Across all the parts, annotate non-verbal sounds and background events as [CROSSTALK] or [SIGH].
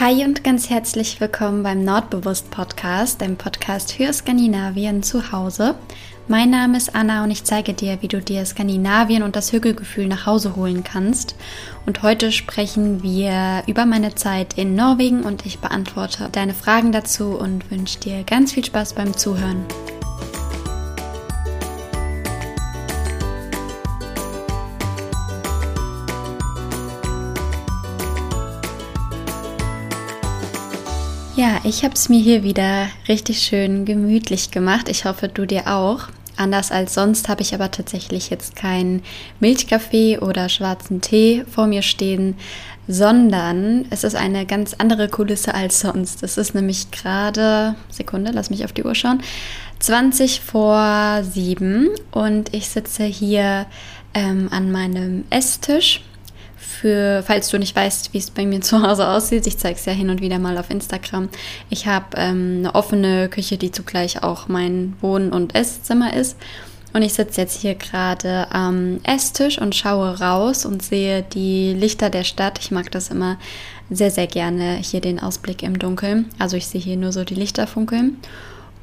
Hi und ganz herzlich willkommen beim Nordbewusst Podcast, dem Podcast für Skandinavien zu Hause. Mein Name ist Anna und ich zeige dir, wie du dir Skandinavien und das Hügelgefühl nach Hause holen kannst. Und heute sprechen wir über meine Zeit in Norwegen und ich beantworte deine Fragen dazu und wünsche dir ganz viel Spaß beim Zuhören. Ich habe es mir hier wieder richtig schön gemütlich gemacht. Ich hoffe, du dir auch. Anders als sonst habe ich aber tatsächlich jetzt keinen Milchkaffee oder schwarzen Tee vor mir stehen, sondern es ist eine ganz andere Kulisse als sonst. Es ist nämlich gerade, Sekunde, lass mich auf die Uhr schauen, 20 vor 7 und ich sitze hier ähm, an meinem Esstisch für, falls du nicht weißt, wie es bei mir [LAUGHS] zu Hause aussieht, ich zeige es ja hin und wieder mal auf Instagram. Ich habe ähm, eine offene Küche, die zugleich auch mein Wohn- und Esszimmer ist. Und ich sitze jetzt hier gerade am Esstisch und schaue raus und sehe die Lichter der Stadt. Ich mag das immer sehr, sehr gerne, hier den Ausblick im Dunkeln. Also ich sehe hier nur so die Lichter funkeln.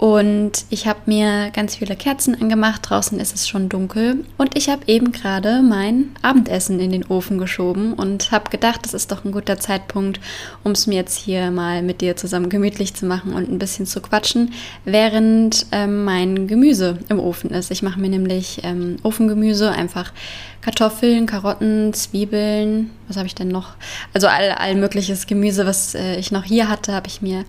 Und ich habe mir ganz viele Kerzen angemacht. Draußen ist es schon dunkel. Und ich habe eben gerade mein Abendessen in den Ofen geschoben und habe gedacht, das ist doch ein guter Zeitpunkt, um es mir jetzt hier mal mit dir zusammen gemütlich zu machen und ein bisschen zu quatschen, während ähm, mein Gemüse im Ofen ist. Ich mache mir nämlich ähm, Ofengemüse, einfach Kartoffeln, Karotten, Zwiebeln. Was habe ich denn noch? Also all, all mögliches Gemüse, was äh, ich noch hier hatte, habe ich mir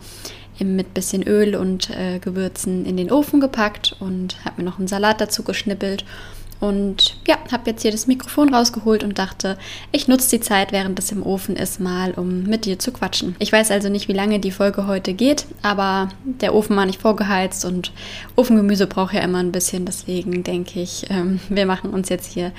mit bisschen Öl und äh, Gewürzen in den Ofen gepackt und habe mir noch einen Salat dazu geschnippelt und ja, habe jetzt hier das Mikrofon rausgeholt und dachte, ich nutze die Zeit, während es im Ofen ist, mal, um mit dir zu quatschen. Ich weiß also nicht, wie lange die Folge heute geht, aber der Ofen war nicht vorgeheizt und Ofengemüse braucht ja immer ein bisschen. Deswegen denke ich, ähm, wir machen uns jetzt hier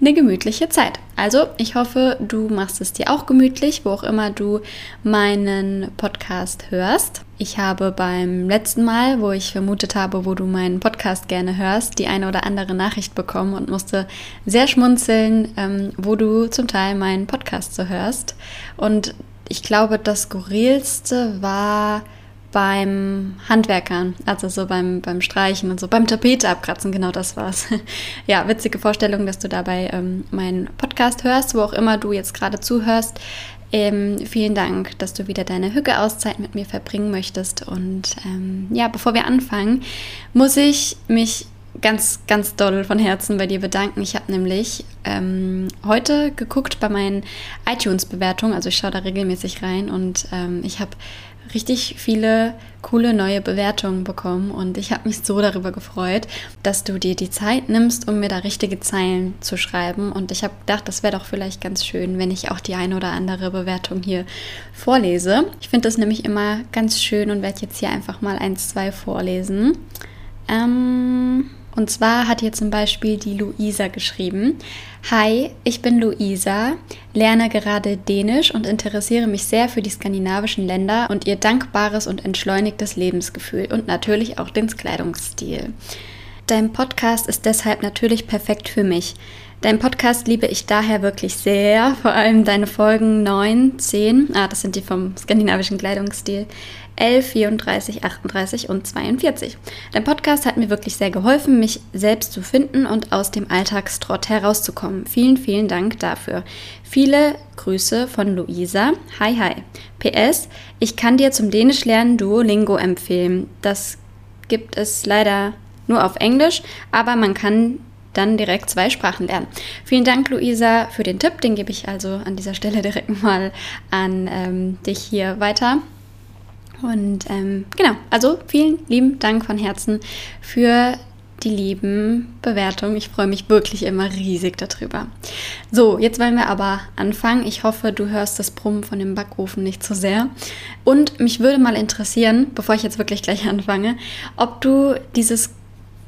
eine gemütliche Zeit. Also, ich hoffe, du machst es dir auch gemütlich, wo auch immer du meinen Podcast hörst. Ich habe beim letzten Mal, wo ich vermutet habe, wo du meinen Podcast gerne hörst, die eine oder andere Nachricht bekommen und musste sehr schmunzeln, ähm, wo du zum Teil meinen Podcast so hörst. Und ich glaube, das Skurrilste war beim Handwerkern, also so beim, beim Streichen und so, beim Tapete abkratzen, genau das war's. [LAUGHS] ja, witzige Vorstellung, dass du dabei ähm, meinen Podcast hörst, wo auch immer du jetzt gerade zuhörst. Ähm, vielen Dank, dass du wieder deine Hücke-Auszeit mit mir verbringen möchtest. Und ähm, ja, bevor wir anfangen, muss ich mich ganz, ganz doll von Herzen bei dir bedanken. Ich habe nämlich ähm, heute geguckt bei meinen iTunes-Bewertungen, also ich schaue da regelmäßig rein und ähm, ich habe richtig viele coole neue Bewertungen bekommen und ich habe mich so darüber gefreut, dass du dir die Zeit nimmst, um mir da richtige Zeilen zu schreiben und ich habe gedacht, das wäre doch vielleicht ganz schön, wenn ich auch die eine oder andere Bewertung hier vorlese. Ich finde das nämlich immer ganz schön und werde jetzt hier einfach mal eins, zwei vorlesen. Ähm und zwar hat hier zum Beispiel die Luisa geschrieben. Hi, ich bin Luisa, lerne gerade Dänisch und interessiere mich sehr für die skandinavischen Länder und ihr dankbares und entschleunigtes Lebensgefühl und natürlich auch den Kleidungsstil. Dein Podcast ist deshalb natürlich perfekt für mich. Dein Podcast liebe ich daher wirklich sehr, vor allem deine Folgen 9, 10, ah, das sind die vom skandinavischen Kleidungsstil, 11, 34, 38 und 42. Dein Podcast hat mir wirklich sehr geholfen, mich selbst zu finden und aus dem Alltagstrott herauszukommen. Vielen, vielen Dank dafür. Viele Grüße von Luisa. Hi, hi. PS, ich kann dir zum Dänisch lernen Duolingo empfehlen. Das gibt es leider nur auf Englisch, aber man kann dann direkt zwei Sprachen lernen. Vielen Dank, Luisa, für den Tipp. Den gebe ich also an dieser Stelle [LAUGHS] direkt mal an ähm, dich hier weiter. Und ähm, genau, also vielen lieben Dank von Herzen für die lieben Bewertungen. Ich freue mich wirklich immer riesig darüber. So, jetzt wollen wir aber anfangen. Ich hoffe, du hörst das Brummen von dem Backofen nicht so sehr. Und mich würde mal interessieren, bevor ich jetzt wirklich gleich anfange, ob du dieses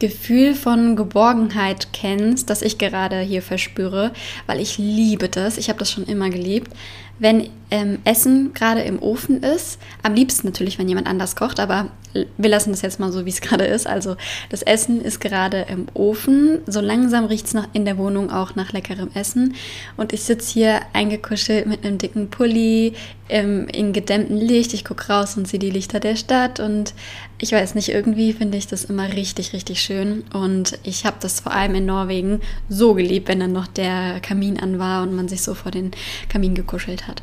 Gefühl von Geborgenheit kennst, das ich gerade hier verspüre, weil ich liebe das. Ich habe das schon immer geliebt, wenn ähm, Essen gerade im Ofen ist. Am liebsten natürlich, wenn jemand anders kocht, aber wir lassen das jetzt mal so, wie es [LAUGHS] gerade ist. Also das Essen ist gerade im Ofen. So langsam riecht es in der Wohnung auch nach leckerem Essen. Und ich sitze hier eingekuschelt mit einem dicken Pulli ähm, in gedämmtem Licht. Ich gucke raus und sehe die Lichter der Stadt. Und ich weiß nicht, irgendwie finde ich das immer richtig, richtig schön. Und ich habe das vor allem in Norwegen so geliebt, wenn dann noch der Kamin an war und man sich so vor den Kamin gekuschelt hat.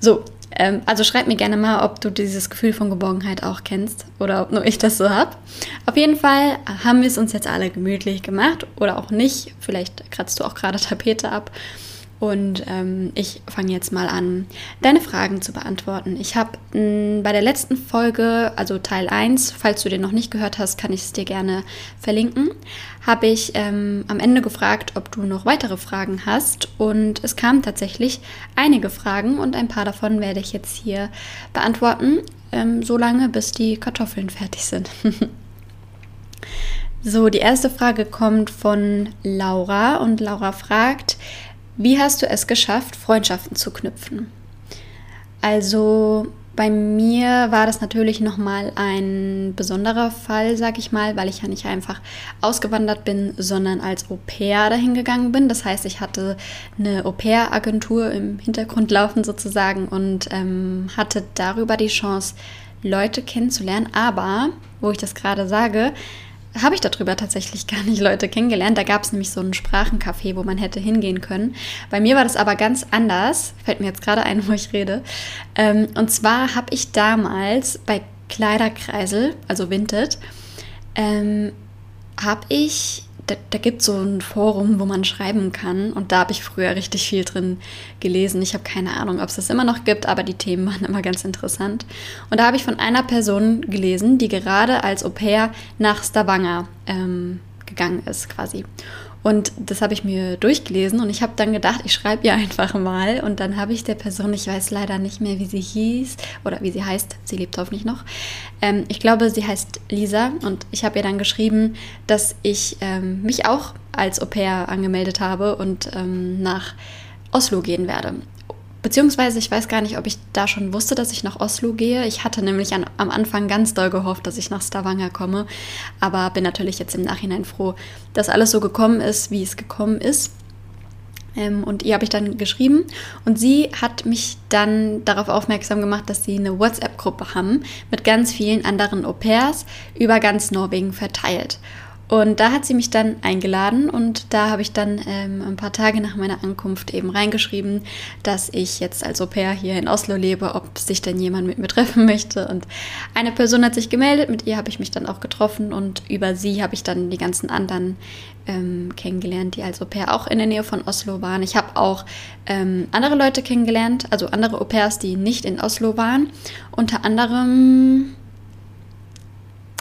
So, ähm, also schreib mir gerne mal, ob du dieses Gefühl von Geborgenheit auch kennst oder ob nur ich das so habe. Auf jeden Fall haben wir es uns jetzt alle gemütlich gemacht oder auch nicht. Vielleicht kratzt du auch gerade Tapete ab. Und ähm, ich fange jetzt mal an, deine Fragen zu beantworten. Ich habe bei der letzten Folge, also Teil 1, falls du den noch nicht gehört hast, kann ich es dir gerne verlinken, habe ich ähm, am Ende gefragt, ob du noch weitere Fragen hast. Und es kamen tatsächlich einige Fragen und ein paar davon werde ich jetzt hier beantworten, ähm, so lange bis die Kartoffeln fertig sind. [LAUGHS] so, die erste Frage kommt von Laura und Laura fragt, wie hast du es geschafft, Freundschaften zu knüpfen? Also bei mir war das natürlich nochmal ein besonderer Fall, sag ich mal, weil ich ja nicht einfach ausgewandert bin, sondern als Au pair dahin gegangen bin. Das heißt, ich hatte eine Au pair-Agentur im Hintergrund laufen sozusagen und ähm, hatte darüber die Chance, Leute kennenzulernen. Aber, wo ich das gerade sage, habe ich darüber tatsächlich gar nicht Leute kennengelernt. Da gab es nämlich so ein Sprachencafé, wo man hätte hingehen können. Bei mir war das aber ganz anders. Fällt mir jetzt gerade ein, wo ich rede. Ähm, und zwar habe ich damals bei Kleiderkreisel, also Vinted, ähm, habe ich da, da gibt es so ein Forum, wo man schreiben kann. Und da habe ich früher richtig viel drin gelesen. Ich habe keine Ahnung, ob es das immer noch gibt, aber die Themen [LAUGHS] waren immer ganz interessant. Und da habe ich von einer Person gelesen, die gerade als Au pair nach Stavanger ähm, gegangen ist, quasi. Und das habe ich mir durchgelesen und ich habe dann gedacht, ich schreibe ihr [LAUGHS] einfach mal. Und dann habe ich der Person, ich weiß leider nicht mehr, wie sie hieß oder wie sie heißt, sie lebt hoffentlich noch. Ähm, ich glaube, sie heißt Lisa und ich habe ihr dann geschrieben, dass ich ähm, mich auch als Au pair angemeldet habe und ähm, nach Oslo gehen werde. Beziehungsweise ich weiß gar nicht, ob ich da schon wusste, dass ich nach Oslo gehe. Ich hatte nämlich an, am Anfang ganz doll gehofft, dass ich nach Stavanger komme, aber bin natürlich jetzt im Nachhinein froh, dass alles so gekommen ist, wie es gekommen ist. Ähm, und ihr habe ich dann geschrieben und sie hat mich dann darauf aufmerksam gemacht, dass sie eine WhatsApp-Gruppe haben mit ganz vielen anderen Au pairs über ganz Norwegen verteilt. Und da hat sie mich dann eingeladen und da habe ich dann ähm, ein paar Tage nach meiner Ankunft eben reingeschrieben, dass ich jetzt als Au pair hier in Oslo lebe, ob sich denn jemand mit mir [LAUGHS] treffen möchte. Und eine Person hat sich gemeldet, mit ihr habe ich mich dann auch getroffen und über sie habe ich dann die ganzen anderen ähm, kennengelernt, die als Au pair auch in der Nähe von Oslo waren. Ich habe auch ähm, andere Leute kennengelernt, also andere Au pairs, die nicht in Oslo waren. Unter anderem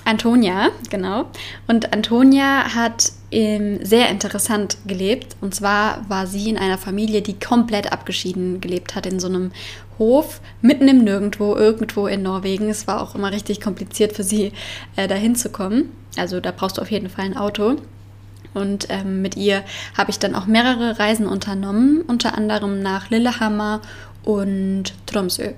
Antonia, genau. Und Antonia hat ähm, sehr interessant gelebt. Und zwar war sie in einer Familie, die komplett abgeschieden gelebt hat, in so einem Hof mitten im Nirgendwo, irgendwo in Norwegen. Es war auch immer richtig kompliziert für sie, äh, dahin zu. Also da brauchst du auf jeden Fall ein Auto. Und ähm, mit ihr habe ich dann auch mehrere Reisen unternommen, unter anderem nach Lillehammer und Tromsø.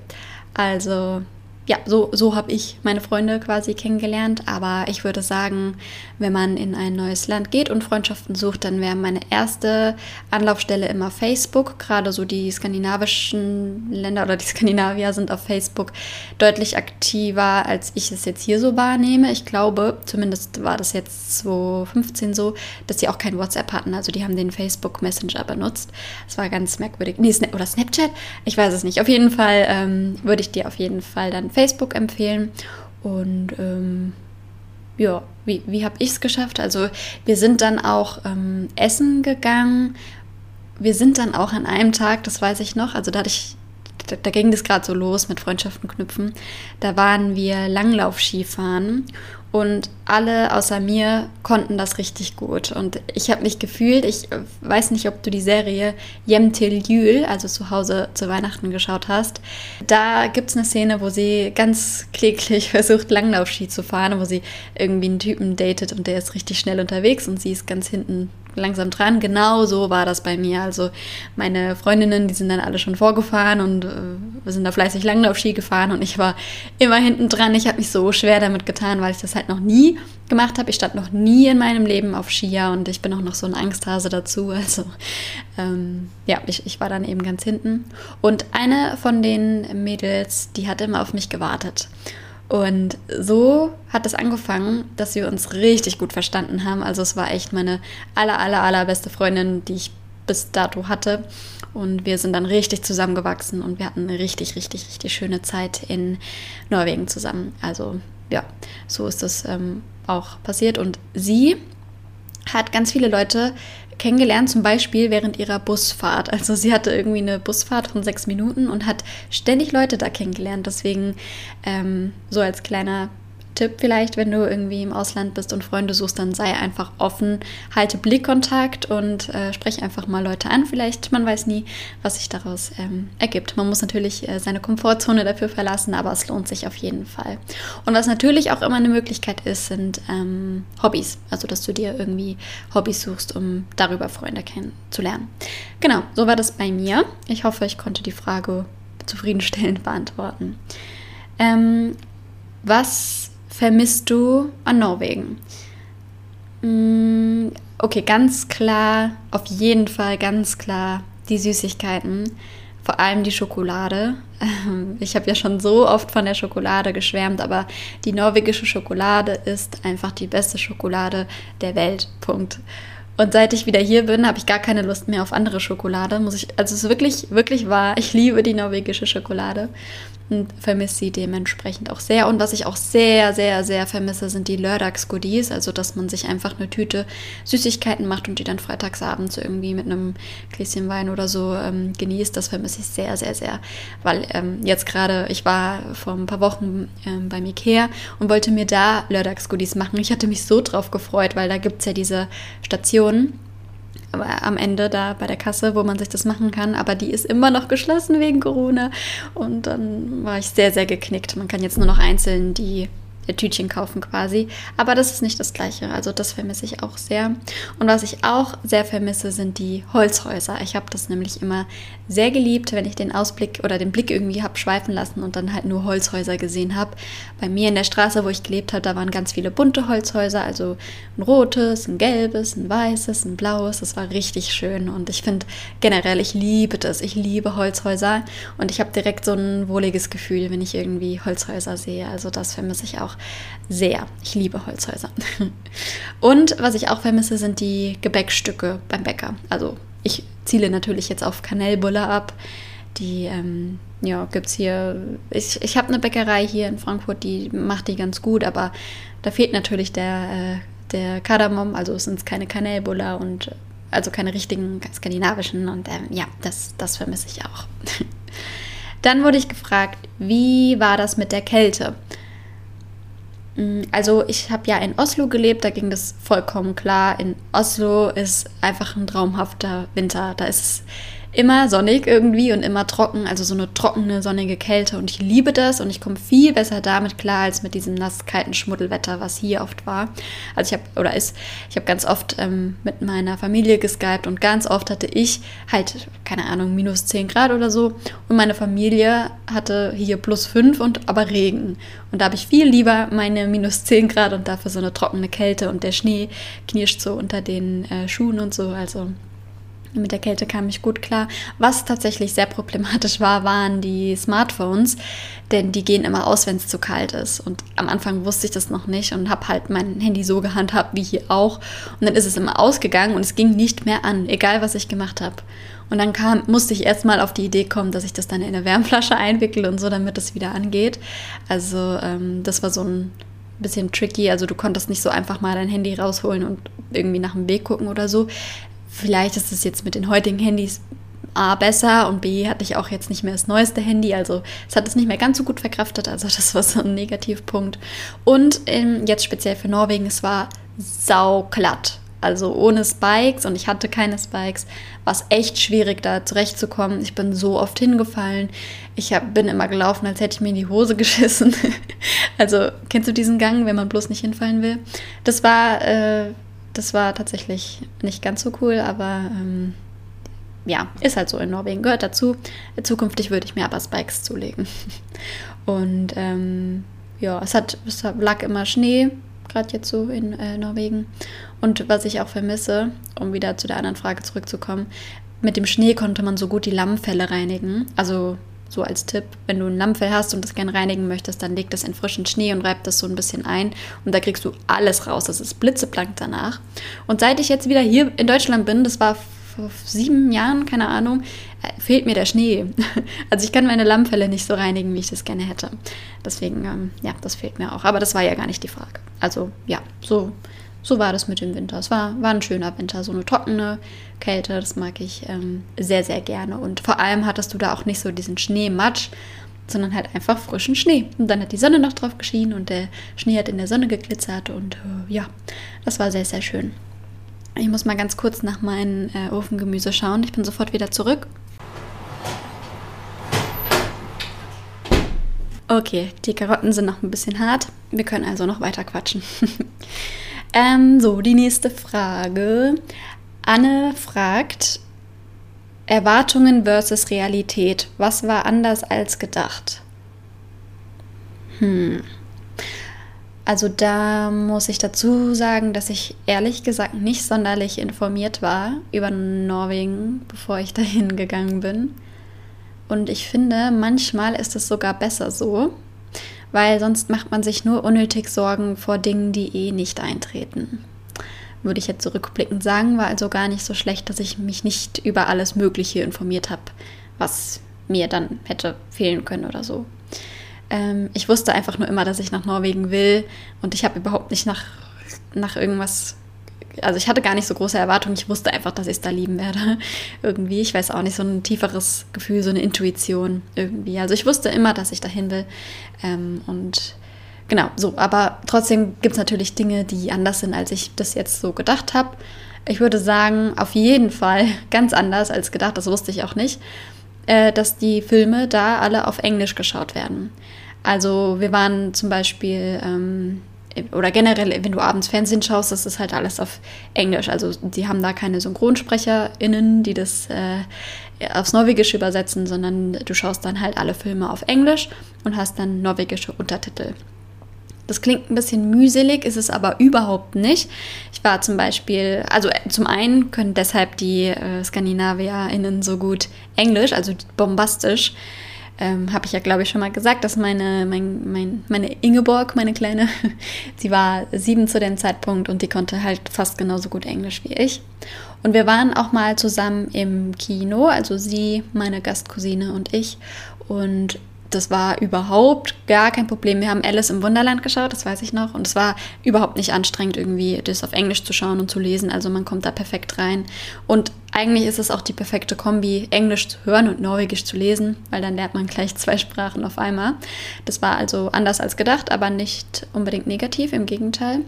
Also ja, so, so habe ich meine Freunde quasi kennengelernt. Aber ich würde sagen, wenn man in ein neues Land geht und Freundschaften sucht, dann wäre meine erste Anlaufstelle immer Facebook. Gerade so die skandinavischen Länder oder die [LAUGHS] Skandinavier sind auf Facebook deutlich aktiver, als ich es jetzt hier so wahrnehme. Ich glaube, zumindest war das jetzt 2015 so, dass sie auch kein WhatsApp hatten. Also die haben den Facebook Messenger benutzt. Das war ganz merkwürdig. Nee, oder Snapchat? Ich weiß es nicht. Auf jeden Fall ähm, würde ich dir auf jeden Fall dann Facebook empfehlen. Und ähm, ja, wie, wie habe ich es geschafft? Also wir sind dann auch ähm, essen gegangen. Wir sind dann auch an einem Tag, das weiß ich noch, also da hatte ich da, da, ging das gerade so los mit Freundschaften knüpfen. Da waren wir Langlaufskifahren und alle außer mir konnten das richtig gut. Und ich habe mich gefühlt, ich weiß nicht, ob du die Serie Jem Til Jül, also zu Hause zu Weihnachten geschaut hast. Da gibt es eine Szene, wo sie ganz kläglich [LAUGHS] versucht, Langlaufski zu fahren, wo sie irgendwie einen Typen datet und der ist richtig schnell unterwegs und sie ist ganz hinten langsam dran. Genau so war das bei mir. Also meine Freundinnen, die sind dann alle schon vorgefahren und äh, sind da fleißig Langlauf-Ski gefahren und ich war immer hinten dran. Ich habe mich so schwer damit getan, weil ich das halt noch nie gemacht habe. Ich stand noch nie in meinem Leben auf Skier und ich bin auch noch so ein Angsthase dazu. [LAUGHS] Also ähm, ja, ich, ich war dann eben ganz hinten. Und eine von den Mädels, die hat immer auf mich gewartet. Und so hat es angefangen, dass wir uns richtig gut verstanden haben. Also es war echt meine aller, aller, allerbeste Freundin, die ich bis dato hatte. Und wir sind dann richtig zusammengewachsen und wir hatten eine richtig, richtig, richtig schöne Zeit in Norwegen zusammen. Also ja, so ist das ähm, auch passiert. Und sie hat ganz viele Leute kennengelernt, zum Beispiel während ihrer Busfahrt. Also sie hatte irgendwie eine Busfahrt von sechs Minuten und hat ständig Leute da kennengelernt. Deswegen ähm, so als kleiner Tipp vielleicht, wenn du irgendwie im Ausland bist und Freunde suchst, dann sei einfach offen, halte Blickkontakt und äh, sprech einfach mal Leute an. Vielleicht, man weiß nie, was sich daraus ähm, ergibt. Man muss natürlich äh, seine Komfortzone dafür verlassen, aber es lohnt sich auf jeden Fall. Und was natürlich auch immer eine Möglichkeit ist, sind ähm, Hobbys. Also, dass du dir irgendwie Hobbys suchst, um darüber Freunde kennenzulernen. Genau, so war das bei mir. Ich hoffe, ich konnte die Frage zufriedenstellend beantworten. Ähm, was vermisst du an Norwegen? Mm, okay, ganz klar, auf jeden Fall ganz klar die Süßigkeiten, vor allem die Schokolade. [LAUGHS] Ich habe ja schon so oft von der Schokolade geschwärmt, aber die norwegische Schokolade ist einfach die beste Schokolade der Welt. Punkt. Und seit ich wieder hier bin, habe ich gar keine Lust mehr auf andere Schokolade. Muss ich, also es ist wirklich, wirklich wahr. [LAUGHS] Ich liebe die norwegische Schokolade und vermisse sie dementsprechend auch sehr. Und was ich auch sehr, sehr, sehr vermisse, sind die Lördags-Goodies. Also, dass man sich einfach eine Tüte Süßigkeiten macht und die dann freitagsabends irgendwie mit einem Gläschen Wein oder so ähm, genießt. Das vermisse ich sehr, sehr, sehr. Weil ähm, jetzt gerade, ich war vor ein paar Wochen ähm, beim Ikea und wollte mir da Lördags-Goodies machen. Ich hatte mich so drauf gefreut, weil da gibt es ja diese Stationen am Ende da bei der Kasse, wo man sich das machen kann, aber die ist immer noch geschlossen wegen Corona. Und dann war ich sehr, sehr geknickt. Man kann jetzt nur noch einzeln die Tütchen kaufen quasi. Aber das ist nicht das Gleiche. Also das vermisse ich auch sehr. Und was ich auch sehr vermisse, sind die Holzhäuser. Ich habe das nämlich immer sehr geliebt, wenn ich den Ausblick oder den Blick irgendwie habe schweifen lassen und dann halt nur Holzhäuser gesehen habe. Bei mir in der Straße, wo ich gelebt habe, da waren ganz viele bunte Holzhäuser. Also ein rotes, ein gelbes, ein weißes, ein blaues. Das war richtig schön. Und ich finde generell, ich liebe das. Ich liebe Holzhäuser. Und ich habe direkt so ein wohliges Gefühl, wenn ich irgendwie Holzhäuser sehe. Also das vermisse ich auch sehr. Ich liebe Holzhäuser. Und was ich auch vermisse, sind die Gebäckstücke beim Bäcker. Also ich ziele natürlich jetzt auf Kanellbulle ab. Die ähm, ja, gibt es hier. Ich, ich habe eine Bäckerei hier in Frankfurt, die macht die ganz gut, aber da fehlt natürlich der, äh, der Kardamom, also es sind keine Kanellbuller und also keine richtigen skandinavischen und ähm, ja, das, das vermisse ich auch. [LAUGHS] Dann wurde ich gefragt, wie war das mit der Kälte? Mm, also ich habe ja in Oslo gelebt, da ging das vollkommen klar. In Oslo ist einfach ein traumhafter Winter. Da ist es immer sonnig irgendwie und immer trocken, also so eine trockene, sonnige Kälte. Und ich liebe das und ich komme viel besser damit klar als mit diesem nass kalten Schmuddelwetter, was hier oft war. Also ich habe, oder ist, ich habe ganz oft ähm, mit meiner Familie geskypt und ganz oft hatte ich halt, keine Ahnung, minus 10 Grad oder so. Und meine Familie hatte hier plus 5 und aber Regen. Und da habe ich viel lieber meine minus 10 Grad und dafür so eine trockene Kälte und der Schnee knirscht so unter den äh, Schuhen und so. Also mit der Kälte kam ich gut klar. Was tatsächlich sehr problematisch war, waren die Smartphones, denn die gehen immer aus, wenn es zu kalt ist. Und am Anfang wusste ich das noch nicht und habe halt mein Handy so gehandhabt wie hier auch. Und dann ist es immer ausgegangen und es ging nicht mehr an, egal was ich gemacht habe. Und dann kam, musste ich erstmal auf die Idee kommen, dass ich das dann in eine Wärmflasche [LAUGHS] einwickle und so, damit es wieder angeht. Also ähm, das war so ein bisschen tricky. Also du konntest nicht so einfach mal dein Handy rausholen und irgendwie nach dem Weg gucken oder so. Vielleicht ist es jetzt mit den heutigen Handys A besser und B hatte ich auch jetzt nicht mehr das neueste Handy, also es hat es nicht mehr ganz so gut verkraftet, also [LAUGHS] das war so ein Negativpunkt. Und ähm, jetzt speziell für Norwegen, es war sauglatt. Also ohne Spikes und ich hatte keine Spikes, war es echt schwierig, da zurechtzukommen. Ich bin so oft hingefallen. Ich hab, bin immer gelaufen, als hätte ich mir in die Hose [LAUGHS] geschissen. also kennst du diesen Gang, wenn man bloß nicht hinfallen will? Das war äh, das war tatsächlich nicht ganz so cool, aber ähm, ja, ist halt so in Norwegen, gehört dazu. Zukünftig würde ich mir aber Spikes zulegen. [LAUGHS] Und ähm, ja, es, hat, es lag immer Schnee, gerade jetzt so in äh, Norwegen. Und was ich auch vermisse, um wieder zu der anderen Frage zurückzukommen, mit dem Schnee konnte man so gut die Lammfelle reinigen. Also so als Tipp, wenn du ein Lammfell hast und das gerne reinigen möchtest, dann leg das in frischen Schnee und reib das so ein bisschen ein und da kriegst du alles raus. Das ist blitzeblank danach. Und seit ich jetzt wieder hier in Deutschland bin, das war vor sieben Jahren, keine Ahnung, äh, fehlt mir der Schnee. [LAUGHS] Also ich kann meine Lammfelle nicht so reinigen, wie ich das gerne hätte. Deswegen, ähm, ja, das fehlt mir auch. Aber das war ja gar nicht die Frage. Also ja, so, so war das mit dem Winter. Es war, war ein schöner Winter, so eine trockene Kälte, das mag ich ähm, sehr, sehr gerne. Und vor allem hattest du da auch nicht so diesen Schneematsch, sondern halt einfach frischen Schnee. Und dann hat die Sonne noch drauf geschienen und der Schnee hat in der Sonne geglitzert und äh, ja, das war sehr, sehr schön. Ich muss mal ganz kurz nach meinem äh, Ofengemüse schauen. Ich bin sofort wieder zurück. Okay, die Karotten sind noch ein bisschen hart. Wir können also noch weiter quatschen. [LAUGHS] ähm, so, die nächste Frage. Anne fragt, Erwartungen versus Realität. Was war anders als gedacht? Hm. Also da muss ich dazu sagen, dass ich ehrlich gesagt nicht sonderlich informiert war über Norwegen, bevor ich [LAUGHS] dahin gegangen bin. Und ich finde, manchmal ist es sogar besser so, weil sonst macht man sich nur unnötig Sorgen vor Dingen, die eh nicht eintreten. Würde ich jetzt zurückblickend sagen, war also gar nicht so schlecht, dass ich mich nicht über alles Mögliche informiert habe, was mir dann hätte fehlen können oder so. Ähm, ich wusste einfach nur immer, dass ich nach Norwegen will und ich habe überhaupt nicht nach, nach irgendwas. Also ich hatte gar nicht so große Erwartungen. Ich wusste einfach, dass ich es da lieben werde. [LAUGHS] irgendwie. Ich weiß auch nicht, so ein tieferes Gefühl, so eine Intuition irgendwie. Also ich wusste immer, dass ich dahin will. Ähm, und genau, so. Aber trotzdem gibt es natürlich Dinge, die anders sind, als ich das jetzt so gedacht habe. Ich würde sagen, auf jeden Fall [LAUGHS] ganz anders als gedacht. Das wusste ich auch nicht äh, dass die Filme da alle auf Englisch geschaut werden. Also wir waren zum Beispiel, ähm, oder generell, wenn du abends Fernsehen schaust, das ist halt alles auf Englisch. Also die haben da keine SynchronsprecherInnen, die das äh, aufs Norwegische übersetzen, sondern du schaust dann halt alle Filme auf Englisch und hast dann norwegische Untertitel. Das klingt ein bisschen mühselig, ist es aber überhaupt nicht. Ich war zum Beispiel, also äh, zum einen können deshalb die äh, SkandinavierInnen so gut Englisch, also bombastisch. Ähm, Habe ich ja, glaube ich, schon mal gesagt, dass meine, mein, mein, meine Ingeborg, meine Kleine, [LAUGHS] sie war sieben zu dem Zeitpunkt und die konnte halt fast genauso gut Englisch wie ich. Und wir waren auch mal zusammen im Kino, also sie, meine Gastcousine und ich. Und das war überhaupt gar kein Problem. Wir haben Alice im Wunderland geschaut, das weiß ich noch. Und es war überhaupt nicht anstrengend, irgendwie das auf Englisch zu schauen und zu lesen. Also man kommt da perfekt rein. Und eigentlich ist es auch die perfekte Kombi, Englisch zu hören und Norwegisch zu lesen, weil dann lernt man gleich zwei Sprachen auf einmal. Das war also anders als gedacht, aber nicht unbedingt negativ, im Gegenteil.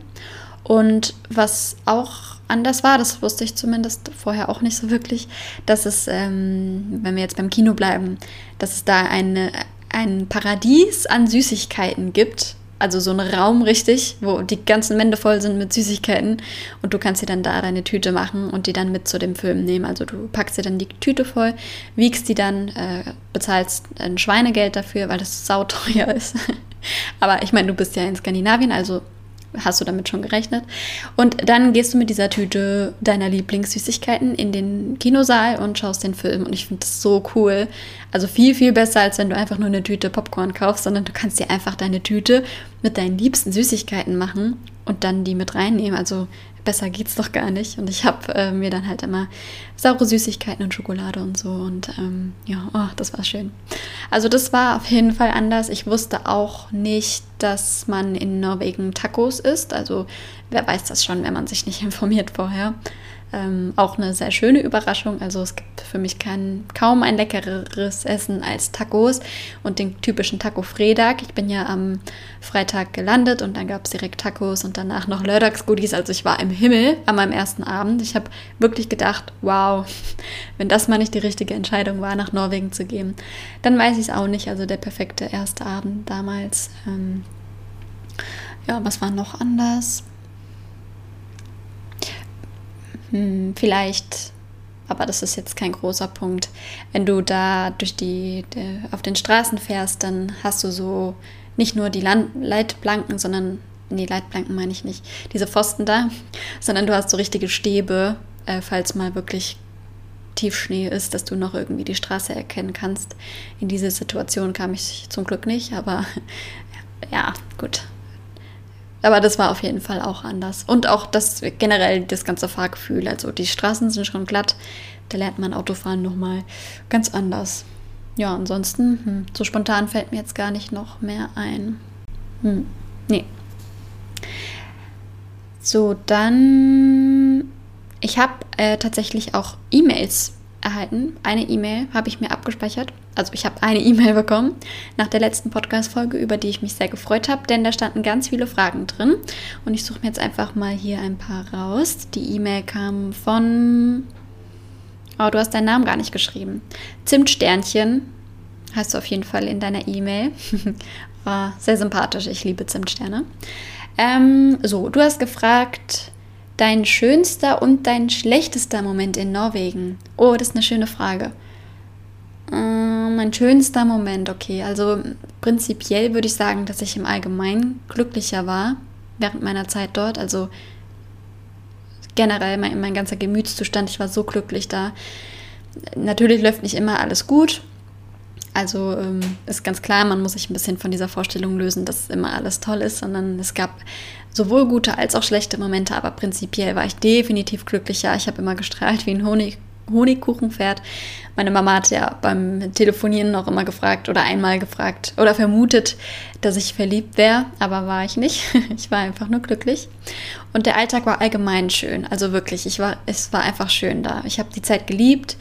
Und was auch anders war, das wusste ich zumindest vorher auch nicht so wirklich, dass es, ähm, wenn wir jetzt beim Kino bleiben, dass es da eine ein Paradies an Süßigkeiten gibt. Also so ein Raum richtig, wo die ganzen Wände voll sind mit Süßigkeiten und du kannst dir dann da deine Tüte machen und die dann mit zu dem Film nehmen. Also du packst dir dann die Tüte voll, wiegst die dann, äh, bezahlst ein Schweinegeld dafür, weil das sauteuer [LAUGHS] ist. Aber ich meine, du bist ja in Skandinavien, also hast du damit schon gerechnet. Und dann gehst du mit dieser Tüte deiner Lieblingssüßigkeiten in den Kinosaal und schaust den Film. Und ich finde das so cool. Also viel, viel besser, als wenn du einfach nur eine Tüte Popcorn kaufst, sondern du kannst dir einfach deine Tüte mit deinen liebsten Süßigkeiten machen und dann die mit reinnehmen. Also besser geht's doch gar nicht. Und ich habe äh, mir dann halt immer saure Süßigkeiten und Schokolade und so. Und ähm, ja, oh, das war schön. Also das war auf jeden Fall anders. Ich wusste auch nicht, dass man in Norwegen Tacos isst. Also wer weiß das schon, wenn man sich nicht informiert vorher. Ähm, auch eine sehr schöne Überraschung. Also es gibt für mich kein, kaum ein leckereres Essen als Tacos und den typischen Taco Fredag. Ich bin ja am Freitag gelandet und dann gab es direkt Tacos und danach noch Lördagsgoodies. Also ich war im Himmel an meinem ersten Abend. Ich habe wirklich gedacht, wow, [LAUGHS] wenn das mal nicht die richtige Entscheidung war, nach Norwegen zu gehen, dann weiß ich es auch nicht. Also der perfekte erste Abend damals. Ähm, ja, was war noch anders? Hm, vielleicht, aber das ist jetzt kein großer Punkt, wenn du da durch die, die auf den Straßen fährst, dann hast du so nicht nur die Land Leitplanken, sondern nee, Leitplanken meine ich nicht, diese Pfosten da, [LAUGHS] sondern du hast so richtige Stäbe, äh, falls mal wirklich Tiefschnee ist, dass du noch irgendwie die Straße erkennen kannst. In diese Situation kam ich zum Glück nicht, aber [LAUGHS] ja, gut. Aber das war auf jeden Fall auch anders. Und auch das generell das ganze Fahrgefühl. Also die Straßen sind schon glatt. Da lernt man Autofahren nochmal ganz anders. Ja, ansonsten, hm, so spontan fällt mir jetzt gar nicht noch mehr ein. Hm, nee. So, dann. Ich habe äh, tatsächlich auch E-Mails erhalten. Eine E-Mail habe ich mir abgespeichert. Also ich habe eine [LAUGHS] E-Mail bekommen nach der letzten Podcast-Folge, über die ich mich sehr gefreut habe, denn da standen ganz viele Fragen drin. Und ich suche mir jetzt einfach mal hier ein paar raus. Die E-Mail kam von... Oh, du hast deinen Namen gar nicht geschrieben. Zimtsternchen heißt du auf jeden Fall in deiner E-Mail. War [LAUGHS] sehr sympathisch. Ich liebe Zimtsterne. Ähm, so, du hast gefragt, dein schönster und dein schlechtester Moment in Norwegen. Oh, das ist eine schöne Frage. Ähm, mein schönster Moment, okay. Also prinzipiell würde ich sagen, dass ich im Allgemeinen glücklicher war während meiner Zeit dort. Also generell mein, mein ganzer Gemütszustand, ich war so glücklich da. Natürlich läuft nicht immer alles gut also ähm, ist ganz klar, man muss sich ein bisschen von dieser Vorstellung lösen, dass immer alles toll ist, sondern es gab sowohl gute als auch schlechte Momente, aber prinzipiell war ich definitiv glücklicher. Ich habe immer gestrahlt wie ein Honig, Honigkuchenpferd. Meine Mama hat ja beim Telefonieren noch immer gefragt oder einmal gefragt oder vermutet, dass ich verliebt wäre, aber war ich nicht. [LAUGHS] Ich war einfach nur glücklich. Und der Alltag war allgemein schön, also wirklich, ich war, es war einfach schön da. Ich habe die Zeit geliebt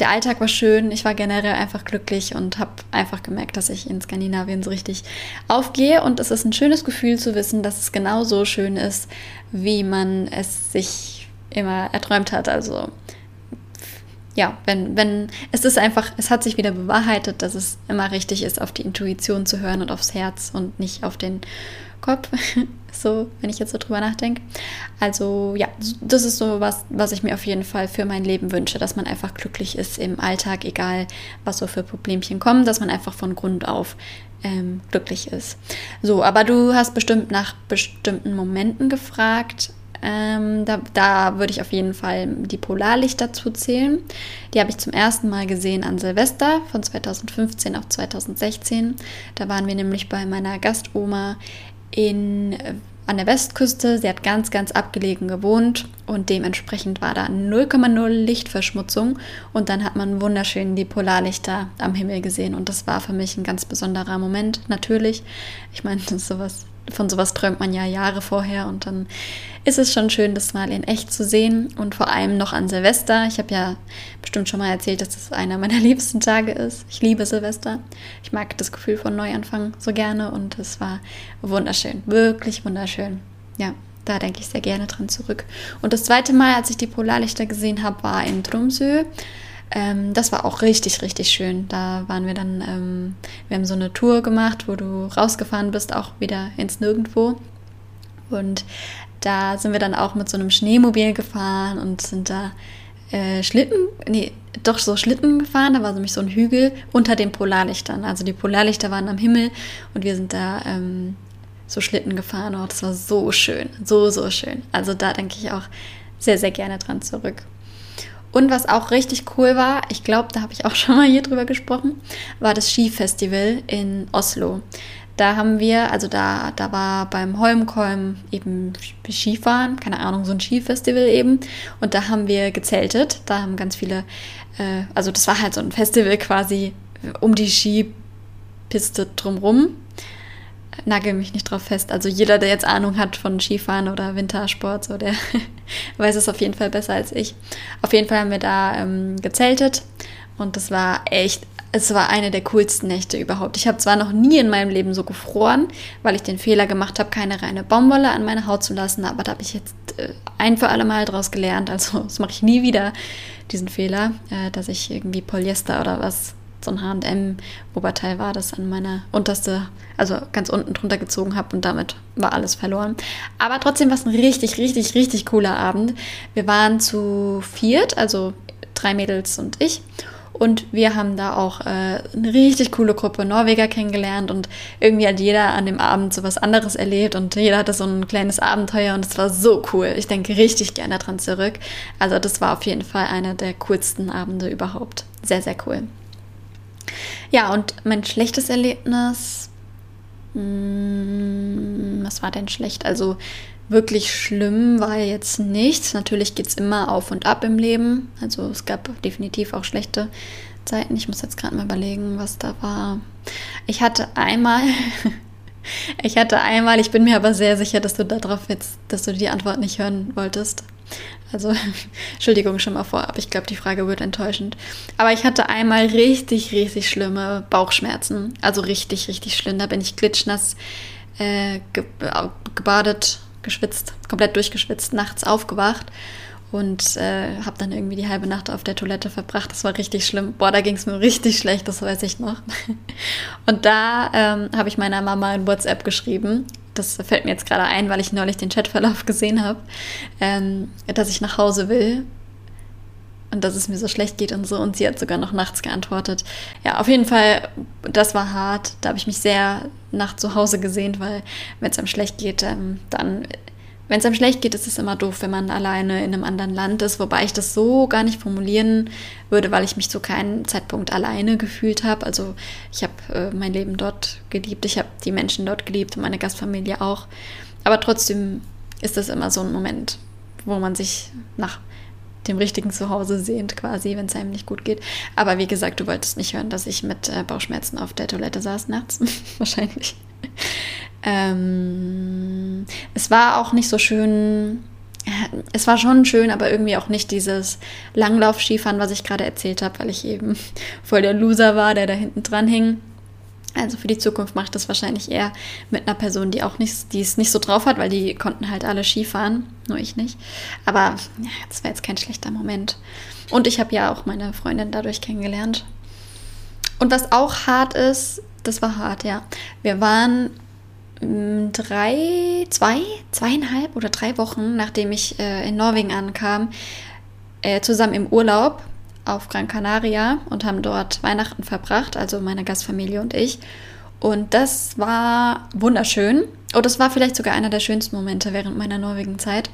der Alltag war schön, ich war generell einfach glücklich und habe einfach gemerkt, dass ich in Skandinavien so richtig aufgehe. Und es ist ein schönes Gefühl zu wissen, dass es genau so schön ist, wie man es sich immer erträumt hat. Also ja, wenn, wenn, es ist einfach, es hat sich wieder bewahrheitet, dass es immer richtig ist, auf die Intuition zu hören und aufs Herz und nicht auf den Kopf. [LAUGHS] so, wenn ich jetzt so drüber nachdenke. Also ja, das ist so was, was ich mir auf jeden Fall für mein Leben wünsche, dass man einfach glücklich ist im Alltag, egal was so für Problemchen kommen, dass man einfach von Grund auf ähm, glücklich ist. So, aber du hast bestimmt nach bestimmten Momenten gefragt. Ähm, da, da würde ich auf jeden Fall die Polarlichter dazu zählen. Die habe ich zum ersten Mal gesehen an Silvester von 2015 auf 2016. Da waren wir nämlich bei meiner Gastoma in, äh, an der Westküste. Sie hat ganz, ganz abgelegen gewohnt und dementsprechend war da 0,0 Lichtverschmutzung und dann hat man wunderschön die Polarlichter am Himmel gesehen und das war für mich ein ganz besonderer Moment, natürlich. Ich meine, [LAUGHS] sowas von sowas träumt man ja Jahre vorher und dann ist es schon schön, das mal in echt zu sehen und vor allem noch an Silvester. Ich habe ja bestimmt schon mal erzählt, dass das einer meiner [LAUGHS] liebsten Tage ist. Ich liebe Silvester. Ich mag das Gefühl von Neuanfang so gerne und es war wunderschön, wirklich wunderschön. Ja, da denke ich sehr gerne dran zurück. Und das zweite Mal, als ich die Polarlichter gesehen habe, war in Tromsø. Ähm, das war auch richtig, richtig schön. Da waren wir dann, ähm, wir haben so eine Tour gemacht, wo du rausgefahren bist, auch wieder ins Nirgendwo. Und da sind wir dann auch mit so einem Schneemobil gefahren und sind da äh, Schlitten, nee, doch so Schlitten gefahren. Da war nämlich so ein Hügel unter den Polarlichtern. Also die Polarlichter waren am Himmel und wir sind da ähm, so Schlitten gefahren. Oh, das war so schön, so, so schön. Also da denke ich auch sehr, sehr gerne dran zurück. Und was auch richtig cool war, ich glaube, da habe ich auch [LAUGHS] schon mal hier drüber gesprochen, war das Skifestival in Oslo. Da haben wir, also da, da war beim Holmkolm eben Skifahren, keine Ahnung, so ein Skifestival eben. Und da haben wir gezeltet. Da haben ganz viele, äh, also das war halt so ein Festival quasi um die Skipiste drumrum nagel mich nicht drauf fest. Also jeder, der jetzt Ahnung hat von Skifahren oder Wintersport, so der [LAUGHS] weiß es auf jeden Fall besser als ich. Auf jeden Fall haben wir da ähm, gezeltet und das war echt, es war eine der coolsten Nächte überhaupt. Ich habe zwar noch nie in meinem Leben so gefroren, weil ich den Fehler gemacht habe, keine reine Baumwolle an meine Haut zu lassen, aber da habe ich jetzt äh, ein für alle Mal draus gelernt. Also [LAUGHS] das mache ich nie wieder, diesen Fehler, äh, dass ich irgendwie Polyester oder was so ein H&M-Oberteil war, das an meiner unterste, also ganz unten drunter gezogen habe und damit war alles verloren. Aber trotzdem war es ein richtig, richtig, richtig cooler Abend. Wir waren zu viert, also drei Mädels und ich und wir haben da auch äh, eine richtig coole Gruppe Norweger kennengelernt und irgendwie hat jeder an dem Abend so was anderes erlebt und jeder hatte so ein kleines Abenteuer und es war so cool. Ich denke richtig gerne daran zurück. Also das war auf jeden Fall einer der coolsten Abende überhaupt. Sehr, sehr cool. Ja, und mein schlechtes Erlebnis, mh, hm, was war denn schlecht? Also wirklich schlimm war jetzt nichts. Natürlich geht es immer auf und ab im Leben. Also es gab definitiv auch schlechte Zeiten. Ich muss jetzt gerade mal überlegen, was da war. Ich hatte einmal, [LAUGHS] ich hatte einmal, ich bin mir aber sehr sicher, dass du darauf jetzt, dass du die Antwort nicht hören wolltest. Also, [LAUGHS] Entschuldigung schon mal vorab, ich glaube, die Frage wird enttäuschend. Aber ich hatte einmal richtig, richtig schlimme Bauchschmerzen. Also richtig, richtig schlimm. Da bin ich glitschnass äh, ge gebadet geschwitzt, komplett durchgeschwitzt, nachts aufgewacht und äh, habe dann irgendwie die halbe Nacht auf der Toilette verbracht. Das war richtig schlimm. Boah, da ging es mir richtig schlecht, das weiß ich noch. [LAUGHS] Und da ähm, habe ich meiner Mama in WhatsApp geschrieben. Das fällt mir jetzt gerade ein, weil ich neulich den Chatverlauf [LAUGHS] gesehen habe, ähm, dass ich nach Hause will und dass es mir so schlecht geht und so. Und sie hat sogar noch nachts geantwortet. Ja, auf jeden Fall, das war hart. Da habe ich mich sehr nach zu Hause gesehnt, weil wenn es einem schlecht geht, ähm, dann, wenn es einem schlecht geht, ist es immer doof, wenn man alleine in einem anderen Land ist. Wobei ich das so gar nicht formulieren würde, weil ich mich zu keinem Zeitpunkt alleine gefühlt habe. Also ich habe äh, mein Leben dort geliebt, ich habe die Menschen dort geliebt und meine Gastfamilie auch. Aber trotzdem ist das immer so ein Moment, wo man sich nach dem richtigen Zuhause sehend quasi, wenn es einem nicht gut geht. Aber wie gesagt, du wolltest nicht hören, dass ich mit äh, Bauchschmerzen auf der Toilette saß nachts. [LAUGHS] Wahrscheinlich. Ähm, es war auch nicht so schön. Es war schon schön, aber irgendwie auch nicht dieses Langlauf-Skifahren, was ich gerade erzählt habe, weil ich eben voll der Loser war, der da hinten dran hing. Also für die Zukunft mache ich das wahrscheinlich eher mit einer Person, die auch nicht, die es nicht so drauf hat, weil die konnten halt alle Skifahren, nur ich nicht. Aber ja, das war jetzt kein schlechter Moment. Und ich habe ja auch meine Freundin dadurch kennengelernt. Und was auch hart ist, das war hart, ja. Wir waren mm, drei, zwei, zweieinhalb oder drei Wochen, nachdem ich äh, in Norwegen ankam, äh, zusammen im Urlaub auf Gran Canaria und haben dort Weihnachten verbracht, also meine Gastfamilie und ich. Und das war wunderschön. Und oh, das war vielleicht sogar einer der schönsten Momente während meiner Norwegen-Zeit.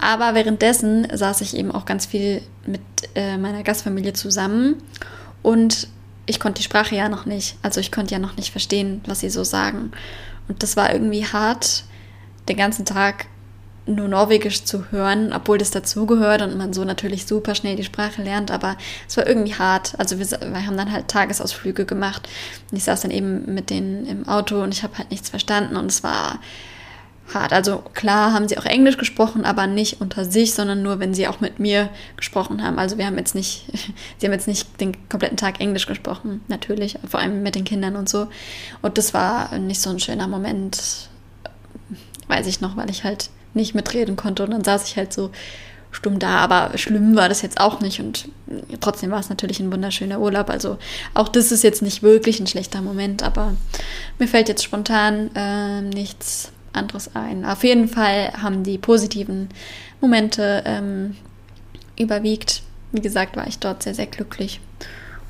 Aber währenddessen saß ich eben auch ganz viel mit äh, meiner Gastfamilie zusammen. Und ich konnte die Sprache ja noch nicht. Also ich konnte ja noch nicht verstehen, was sie so sagen. Und das war irgendwie hart, den ganzen Tag nur Norwegisch zu hören, obwohl das dazugehört und man so natürlich super schnell die Sprache lernt, aber es war irgendwie hart. Also wir, wir, haben dann halt Tagesausflüge gemacht und ich saß dann eben mit denen im Auto und ich habe halt nichts verstanden und es war hart. Also klar haben sie auch Englisch gesprochen, aber nicht unter sich, sondern nur, wenn sie auch mit mir gesprochen haben. Also wir haben jetzt nicht, [LAUGHS] sie haben jetzt nicht den kompletten Tag Englisch gesprochen, natürlich, vor allem mit den Kindern und so. Und das war nicht so ein schöner Moment, weiß ich noch, weil ich halt nicht mitreden konnte. Und dann saß ich halt so stumm da, aber schlimm war das jetzt auch nicht. Und trotzdem war es natürlich ein wunderschöner Urlaub. Also auch das ist jetzt nicht wirklich ein schlechter Moment, aber mir fällt jetzt spontan äh, nichts anderes ein. Auf jeden Fall haben die positiven Momente ähm, überwiegt. Wie gesagt, war ich dort sehr, sehr glücklich.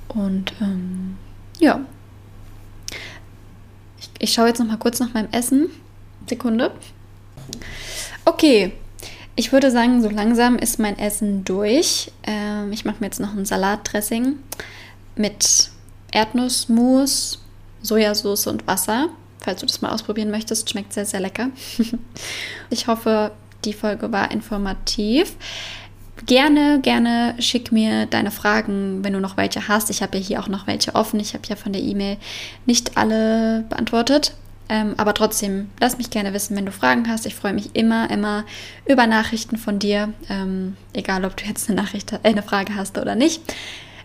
Und ähm, ja. Ich, ich schaue jetzt noch mal kurz nach meinem Essen. Sekunde. Okay, ich würde sagen, so langsam ist mein Essen durch. Ähm, ich mache mir jetzt noch ein Salatdressing mit Erdnussmus, Sojasauce und Wasser. Falls du das mal ausprobieren möchtest, schmeckt sehr, sehr lecker. [LAUGHS] ich hoffe, die Folge war informativ. Gerne, gerne schick mir deine Fragen, wenn du noch welche hast. Ich habe ja hier auch noch welche offen. Ich habe ja von der E-Mail nicht alle beantwortet. Ähm, aber trotzdem, lass mich gerne wissen, wenn du Fragen hast. Ich freue mich immer, immer über Nachrichten von dir. Ähm, egal, ob du jetzt eine Nachricht, äh, eine Frage hast oder nicht.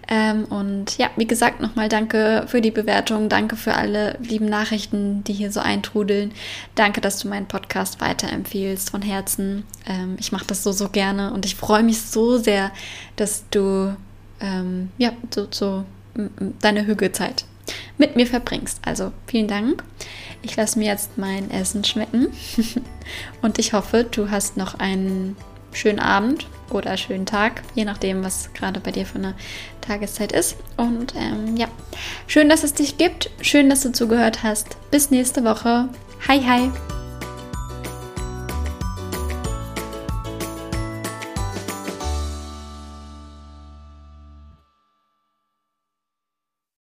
Ähm, und ja, wie gesagt, nochmal danke für die Bewertung. Danke für alle lieben Nachrichten, die hier so eintrudeln. Danke, dass du meinen Podcast weiterempfiehlst von Herzen. Ähm, ich mache das so, so gerne und ich freue mich so sehr, dass du ähm, ja, so, so deine Hügelzeit mit mir verbringst. Also vielen Dank. Ich lasse mir jetzt mein Essen schmecken [LAUGHS] und ich hoffe, du hast noch einen schönen Abend oder schönen Tag, je nachdem, was gerade bei dir für eine Tageszeit ist. Und ähm, ja, schön, dass es dich gibt. Schön, dass du zugehört hast. Bis nächste Woche. Hi, hi.